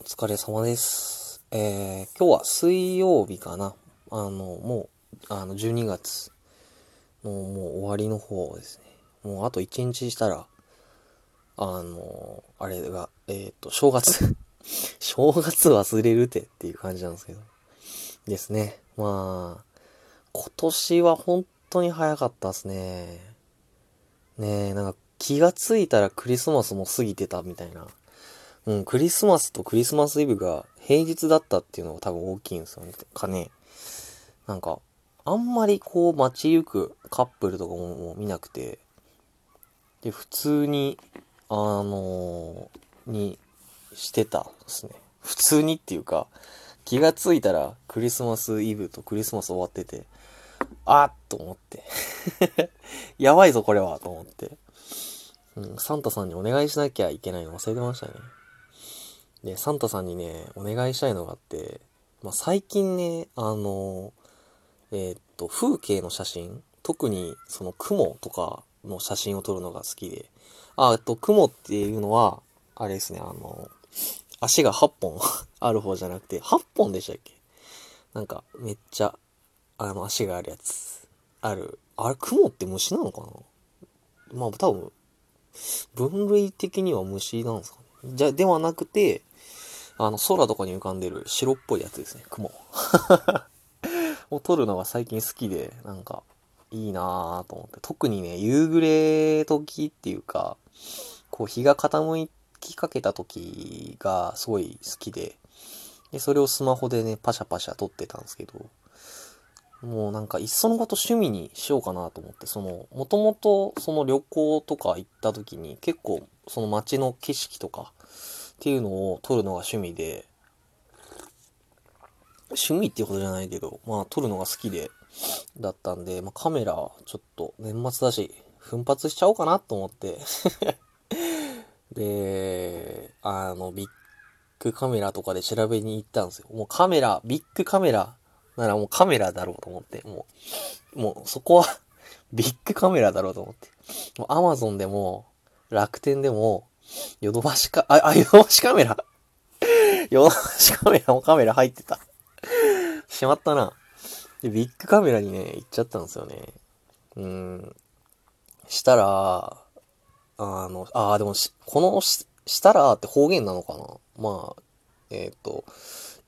お疲れ様です。えー、今日は水曜日かな。あの、もう、あの、12月のもう終わりの方ですね。もうあと1日したら、あの、あれが、えっ、と、正月。正月忘れるてっていう感じなんですけど。ですね。まあ、今年は本当に早かったですね。ねえ、なんか気がついたらクリスマスも過ぎてたみたいな。うん、クリスマスとクリスマスイブが平日だったっていうのが多分大きいんですよね。かね。なんか、あんまりこう街行くカップルとかも見なくて、で、普通に、あのーにしてたんですね。普通にっていうか、気がついたらクリスマスイブとクリスマス終わってて、あっと思って。やばいぞこれはと思って。うん、サンタさんにお願いしなきゃいけないの忘れてましたね。で、サンタさんにね、お願いしたいのがあって、まあ、最近ね、あの、えーっと、風景の写真、特にその雲とかの写真を撮るのが好きで、あ、えっと、雲っていうのは、あれですね、あの、足が8本 ある方じゃなくて、8本でしたっけ？なんか、めっちゃ、あの、足があるやつ。ある。あれ、雲って虫なのかな？まあ、多分、分類的には虫なんですか。じゃ、ではなくて、あの、空とかに浮かんでる白っぽいやつですね、雲。を撮るのが最近好きで、なんか、いいなぁと思って。特にね、夕暮れ時っていうか、こう、日が傾きかけた時がすごい好きで、で、それをスマホでね、パシャパシャ撮ってたんですけど、もうなんか、いっそのこと趣味にしようかなと思って、その、もともとその旅行とか行った時に結構その街の景色とかっていうのを撮るのが趣味で、趣味っていうことじゃないけど、まあ撮るのが好きで、だったんで、まあカメラちょっと年末だし、奮発しちゃおうかなと思って、で、あの、ビッグカメラとかで調べに行ったんですよ。もうカメラ、ビッグカメラならもうカメラだろうと思って、もう、もうそこは ビッグカメラだろうと思って。もうアマゾンでも、楽天でも、ヨドバシか、あ、あ、ヨドバシカメラ。ヨドバシカメラもカメラ入ってた。しまったな。で、ビッグカメラにね、行っちゃったんですよね。うん。したら、あの、ああ、でも、このし、したらって方言なのかなまあ、えっ、と、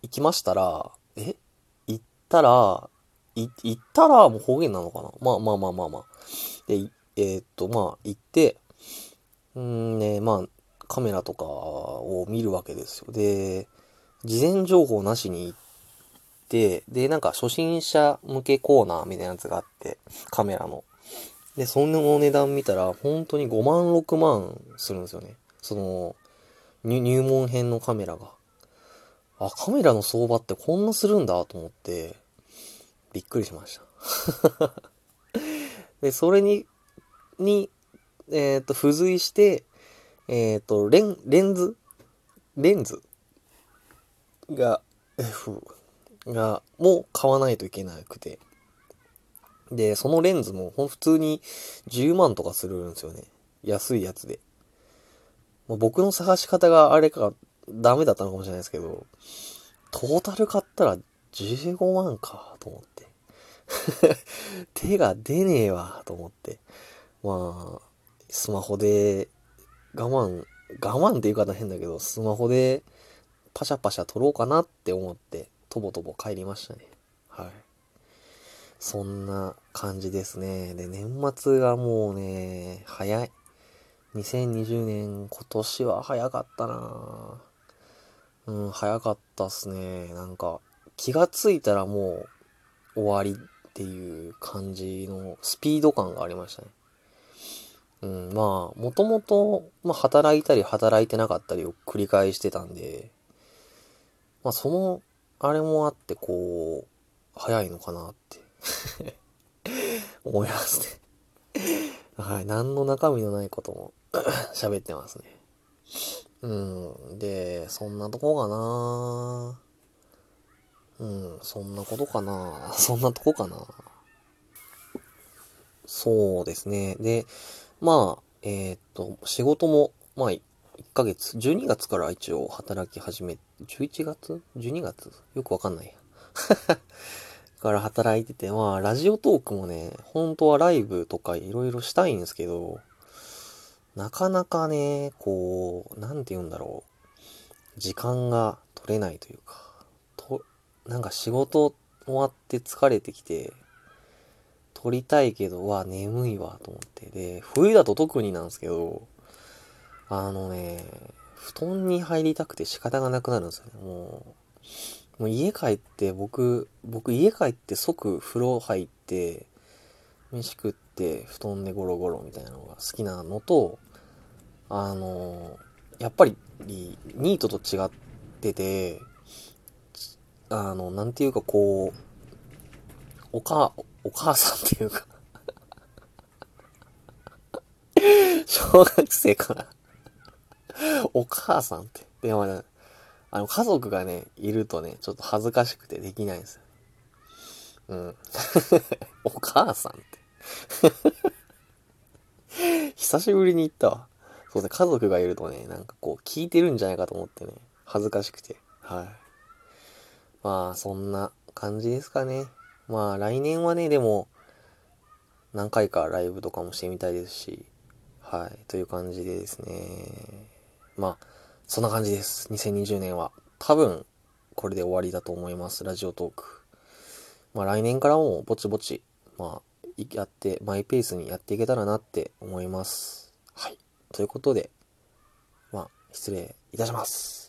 行きましたら、え？たら、行ったらもう方言なのかな？まあまあまあまあまあ。で、いえっ、と、まあ、行って、うんね、まあ、カメラとかを見るわけですよ。で、事前情報なしに行って、で、なんか初心者向けコーナーみたいなやつがあって、カメラの。で、その値段見たら、本当に5万、6万するんですよね。その、入門編のカメラが。あ、カメラの相場ってこんなするんだと思って、びっくりしました。で、それに、に、えっ、と、付随して、えっ、と、レン、レンズ？レンズ？が、F が、もう買わないといけなくて。で、そのレンズもほん普通に10万とかするんですよね。安いやつで。ま、僕の探し方があれかダメだったのかもしれないですけど、トータル買ったら15万かと思って。手が出ねえわと思って。まあ、スマホで我慢、我慢って言い方変だけど、スマホでパシャパシャ撮ろうかなって思って、とぼとぼ帰りましたね。はい。そんな感じですね。で、年末がもうね、早い。2020年、今年は早かったなぁうん、早かったっすね。なんか、気がついたらもう終わりっていう感じのスピード感がありましたね。うん、まあ、もともと、まあ、働いたり働いてなかったりを繰り返してたんで、まあ、その、あれもあって、こう、早いのかなって 思いますね。はい。何の中身のないことも 喋ってますね。うん。で、そんなとこかなうん、そんなことかな そんなとこかなそうですね。で、まあ、えーっと、仕事も、まあ、1ヶ月、12月から一応働き始め、11月 ?12 月よくわかんないや。から働いてて、まあ、ラジオトークもね、本当はライブとかいろいろしたいんですけど、なかなかね、こう、なんて言うんだろう。時間が取れないというか、と、なんか仕事終わって疲れてきて、撮りたいけど、わ、眠いわ、と思って。で、冬だと特になんですけど、あのね、布団に入りたくて仕方がなくなるんですよね。もう、もう家帰って僕、僕家帰って即風呂入って、飯食って布団でゴロゴロみたいなのが好きなのと、あの、やっぱりニートと違ってて、あの、なんていうかこう、おか、お母さんっていうか小学生かなお母さんって。でもね、あの、家族がね、いるとね、ちょっと恥ずかしくてできないんですよ。うん。お母さんって 久しぶりに行ったわ。そうですね、家族がいるとね、なんかこう、聞いてるんじゃないかと思ってね、恥ずかしくて。はい。まあ、そんな感じですかね。まあ来年はね、でも、何回かライブとかもしてみたいですし、はい、という感じでですね。まあ、そんな感じです。2020年は。多分、これで終わりだと思います。ラジオトーク。まあ来年からもぼちぼち、まあ、やって、マイペースにやっていけたらなって思います。ということで、まあ、失礼いたします。